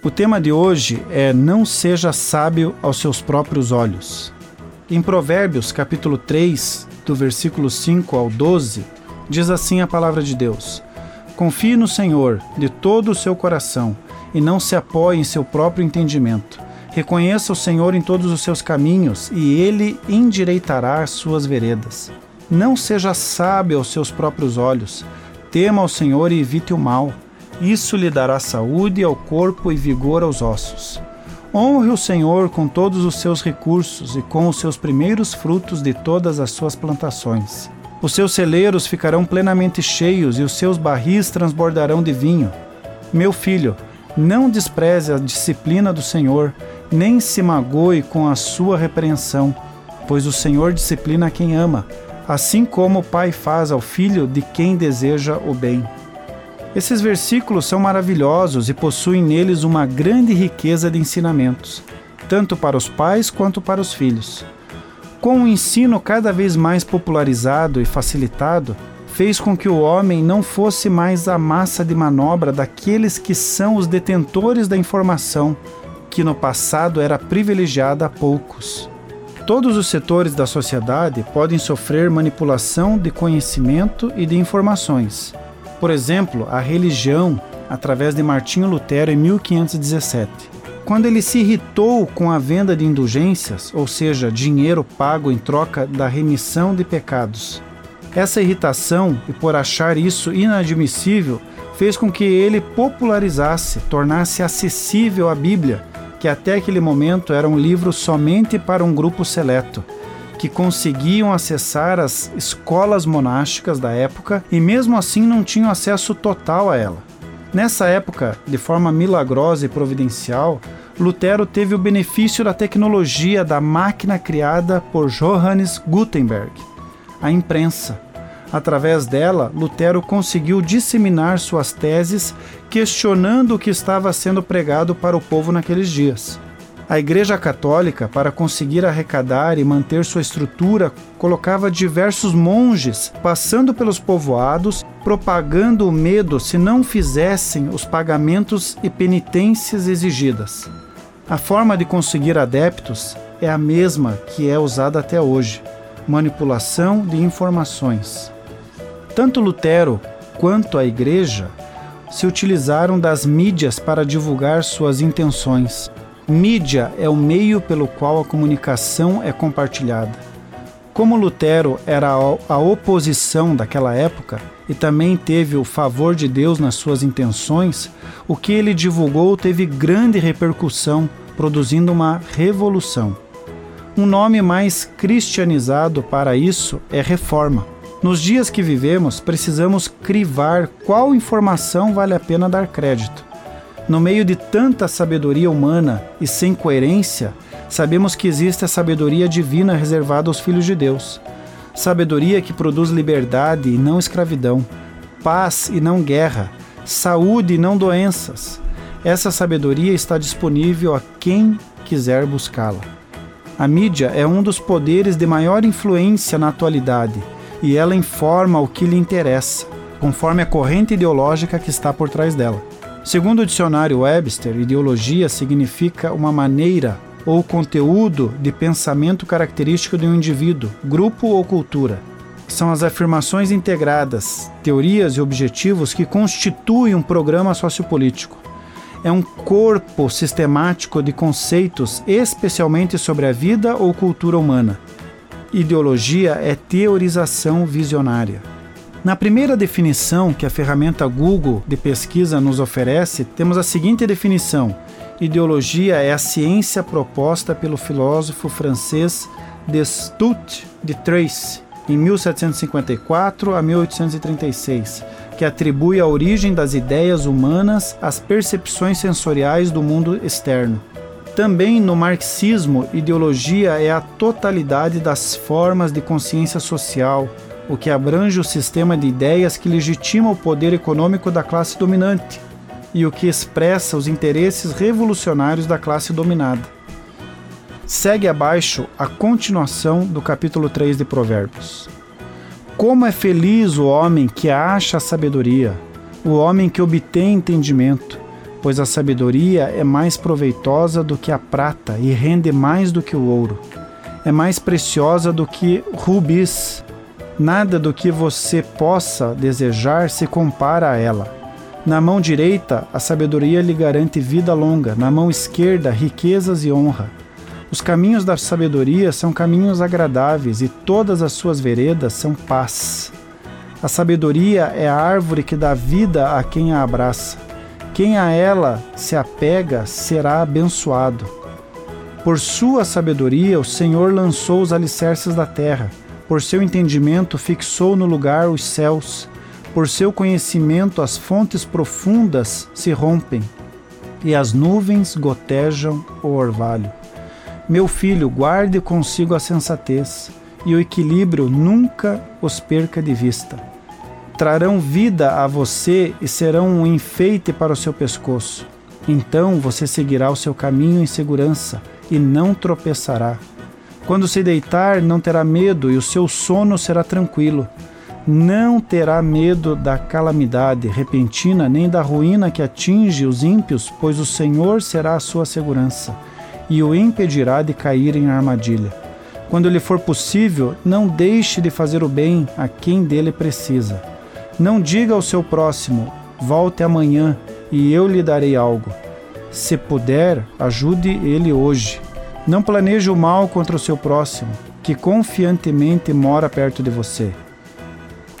O tema de hoje é Não seja sábio aos seus próprios olhos. Em Provérbios, capítulo 3, do versículo 5 ao 12, diz assim a palavra de Deus: Confie no Senhor de todo o seu coração e não se apoie em seu próprio entendimento. Reconheça o Senhor em todos os seus caminhos e ele endireitará as suas veredas. Não seja sábio aos seus próprios olhos. Tema ao Senhor e evite o mal. Isso lhe dará saúde ao corpo e vigor aos ossos. Honre o Senhor com todos os seus recursos e com os seus primeiros frutos de todas as suas plantações. Os seus celeiros ficarão plenamente cheios e os seus barris transbordarão de vinho. Meu filho, não despreze a disciplina do Senhor, nem se magoe com a sua repreensão, pois o Senhor disciplina quem ama, assim como o pai faz ao filho de quem deseja o bem. Esses versículos são maravilhosos e possuem neles uma grande riqueza de ensinamentos, tanto para os pais quanto para os filhos. Com o ensino cada vez mais popularizado e facilitado, fez com que o homem não fosse mais a massa de manobra daqueles que são os detentores da informação, que no passado era privilegiada a poucos. Todos os setores da sociedade podem sofrer manipulação de conhecimento e de informações por exemplo, a religião, através de Martinho Lutero em 1517. Quando ele se irritou com a venda de indulgências, ou seja, dinheiro pago em troca da remissão de pecados. Essa irritação, e por achar isso inadmissível, fez com que ele popularizasse, tornasse acessível a Bíblia, que até aquele momento era um livro somente para um grupo seleto que conseguiam acessar as escolas monásticas da época e mesmo assim não tinham acesso total a ela. Nessa época, de forma milagrosa e providencial, Lutero teve o benefício da tecnologia da máquina criada por Johannes Gutenberg, a imprensa. Através dela, Lutero conseguiu disseminar suas teses, questionando o que estava sendo pregado para o povo naqueles dias. A Igreja Católica, para conseguir arrecadar e manter sua estrutura, colocava diversos monges passando pelos povoados, propagando o medo se não fizessem os pagamentos e penitências exigidas. A forma de conseguir adeptos é a mesma que é usada até hoje: manipulação de informações. Tanto Lutero quanto a Igreja se utilizaram das mídias para divulgar suas intenções. Mídia é o meio pelo qual a comunicação é compartilhada. Como Lutero era a oposição daquela época e também teve o favor de Deus nas suas intenções, o que ele divulgou teve grande repercussão, produzindo uma revolução. Um nome mais cristianizado para isso é reforma. Nos dias que vivemos, precisamos crivar qual informação vale a pena dar crédito. No meio de tanta sabedoria humana e sem coerência, sabemos que existe a sabedoria divina reservada aos filhos de Deus. Sabedoria que produz liberdade e não escravidão, paz e não guerra, saúde e não doenças. Essa sabedoria está disponível a quem quiser buscá-la. A mídia é um dos poderes de maior influência na atualidade e ela informa o que lhe interessa, conforme a corrente ideológica que está por trás dela. Segundo o dicionário Webster, ideologia significa uma maneira ou conteúdo de pensamento característico de um indivíduo, grupo ou cultura. São as afirmações integradas, teorias e objetivos que constituem um programa sociopolítico. É um corpo sistemático de conceitos, especialmente sobre a vida ou cultura humana. Ideologia é teorização visionária. Na primeira definição que a ferramenta Google de pesquisa nos oferece, temos a seguinte definição: Ideologia é a ciência proposta pelo filósofo francês Destutt de Tracy em 1754 a 1836, que atribui a origem das ideias humanas às percepções sensoriais do mundo externo. Também no marxismo, ideologia é a totalidade das formas de consciência social, o que abrange o sistema de ideias que legitima o poder econômico da classe dominante e o que expressa os interesses revolucionários da classe dominada. Segue abaixo a continuação do capítulo 3 de Provérbios. Como é feliz o homem que acha a sabedoria, o homem que obtém entendimento, pois a sabedoria é mais proveitosa do que a prata e rende mais do que o ouro. É mais preciosa do que rubis. Nada do que você possa desejar se compara a ela. Na mão direita, a sabedoria lhe garante vida longa, na mão esquerda, riquezas e honra. Os caminhos da sabedoria são caminhos agradáveis e todas as suas veredas são paz. A sabedoria é a árvore que dá vida a quem a abraça. Quem a ela se apega será abençoado. Por sua sabedoria, o Senhor lançou os alicerces da terra. Por seu entendimento, fixou no lugar os céus. Por seu conhecimento, as fontes profundas se rompem e as nuvens gotejam o orvalho. Meu filho, guarde consigo a sensatez e o equilíbrio nunca os perca de vista trarão vida a você e serão um enfeite para o seu pescoço. Então você seguirá o seu caminho em segurança e não tropeçará. Quando se deitar, não terá medo e o seu sono será tranquilo. Não terá medo da calamidade repentina nem da ruína que atinge os ímpios, pois o Senhor será a sua segurança e o impedirá de cair em armadilha. Quando lhe for possível, não deixe de fazer o bem a quem dele precisa não diga ao seu próximo: volte amanhã e eu lhe darei algo. Se puder, ajude ele hoje. Não planeje o mal contra o seu próximo, que confiantemente mora perto de você.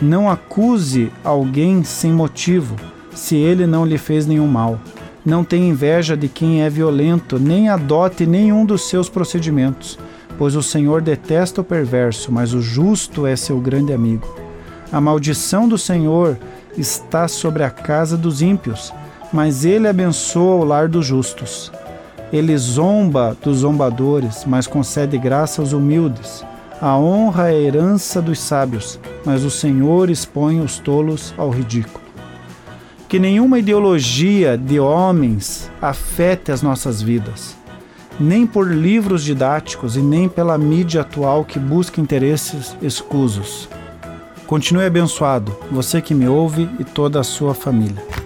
Não acuse alguém sem motivo, se ele não lhe fez nenhum mal. Não tenha inveja de quem é violento, nem adote nenhum dos seus procedimentos, pois o Senhor detesta o perverso, mas o justo é seu grande amigo. A maldição do Senhor está sobre a casa dos ímpios, mas ele abençoa o lar dos justos. Ele zomba dos zombadores, mas concede graça aos humildes. A honra é a herança dos sábios, mas o Senhor expõe os tolos ao ridículo. Que nenhuma ideologia de homens afete as nossas vidas, nem por livros didáticos e nem pela mídia atual que busca interesses escusos. Continue abençoado, você que me ouve e toda a sua família.